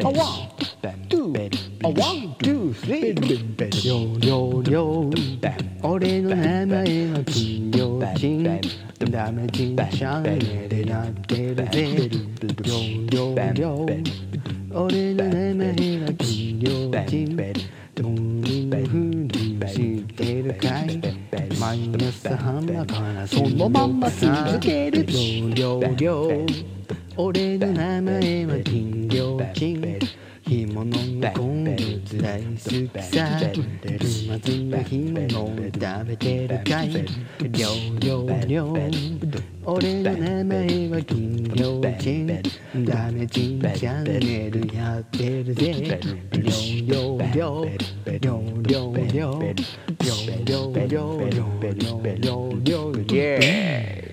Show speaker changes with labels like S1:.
S1: A one, two, a one, two, three.
S2: 俺の名前は金曜金。ダメ人シャネでなってるぜ。りょうりょうりょう。俺の名前は金曜金。どんなふうに知ってるかいマイナ毎朝浜から
S1: そのまま続ける。
S2: りょうう。俺の名前は金魚金干物の昆布大好きさまずは干物食べてるかいりょうりょうりょう俺の名前は金魚金ダメチンチャンネルやってるぜりょうりょうりょうりょうりょうりょうりょうりょうりょうりょうりょうりょうりょうりょう
S1: りょうりょうり